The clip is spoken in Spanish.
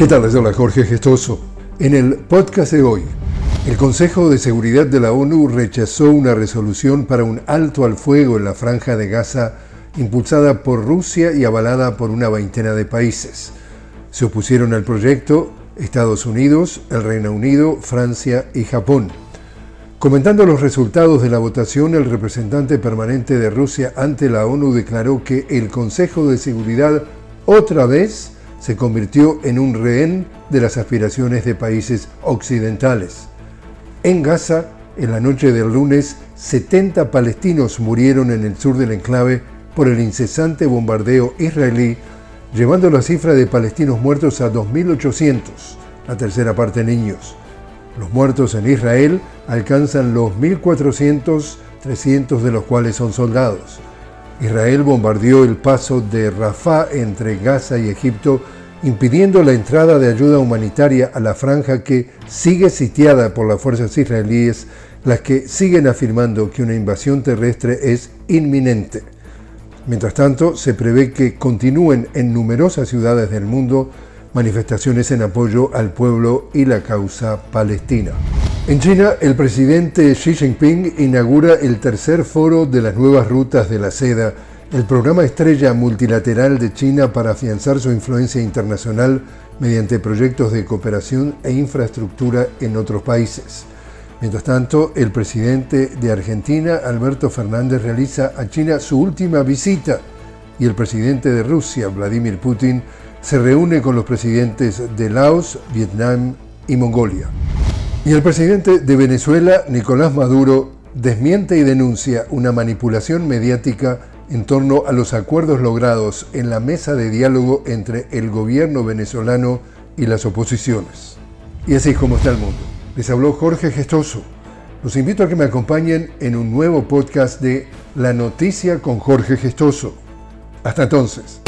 ¿Qué tal? Les Jorge Gestoso. En el podcast de hoy, el Consejo de Seguridad de la ONU rechazó una resolución para un alto al fuego en la franja de Gaza impulsada por Rusia y avalada por una veintena de países. Se opusieron al proyecto Estados Unidos, el Reino Unido, Francia y Japón. Comentando los resultados de la votación, el representante permanente de Rusia ante la ONU declaró que el Consejo de Seguridad otra vez se convirtió en un rehén de las aspiraciones de países occidentales. En Gaza, en la noche del lunes, 70 palestinos murieron en el sur del enclave por el incesante bombardeo israelí, llevando la cifra de palestinos muertos a 2.800, la tercera parte niños. Los muertos en Israel alcanzan los 1.400, 300 de los cuales son soldados. Israel bombardeó el paso de Rafah entre Gaza y Egipto, impidiendo la entrada de ayuda humanitaria a la franja que sigue sitiada por las fuerzas israelíes, las que siguen afirmando que una invasión terrestre es inminente. Mientras tanto, se prevé que continúen en numerosas ciudades del mundo manifestaciones en apoyo al pueblo y la causa palestina. En China, el presidente Xi Jinping inaugura el tercer foro de las nuevas rutas de la seda, el programa estrella multilateral de China para afianzar su influencia internacional mediante proyectos de cooperación e infraestructura en otros países. Mientras tanto, el presidente de Argentina, Alberto Fernández, realiza a China su última visita y el presidente de Rusia, Vladimir Putin, se reúne con los presidentes de Laos, Vietnam y Mongolia. Y el presidente de Venezuela, Nicolás Maduro, desmiente y denuncia una manipulación mediática en torno a los acuerdos logrados en la mesa de diálogo entre el gobierno venezolano y las oposiciones. Y así es como está el mundo. Les habló Jorge Gestoso. Los invito a que me acompañen en un nuevo podcast de La Noticia con Jorge Gestoso. Hasta entonces.